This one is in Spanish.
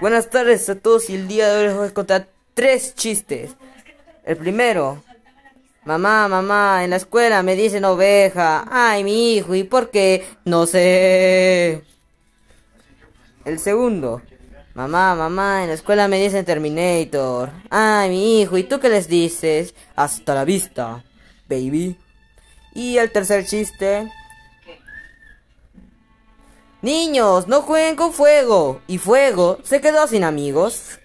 Buenas tardes a todos y el día de hoy les voy a contar tres chistes. El primero. Mamá, mamá, en la escuela me dicen oveja. Ay, mi hijo, ¿y por qué? No sé. El segundo. Mamá, mamá, en la escuela me dicen Terminator. Ay, mi hijo, ¿y tú qué les dices? Hasta la vista, baby. Y el tercer chiste. Niños, no jueguen con fuego. Y fuego se quedó sin amigos.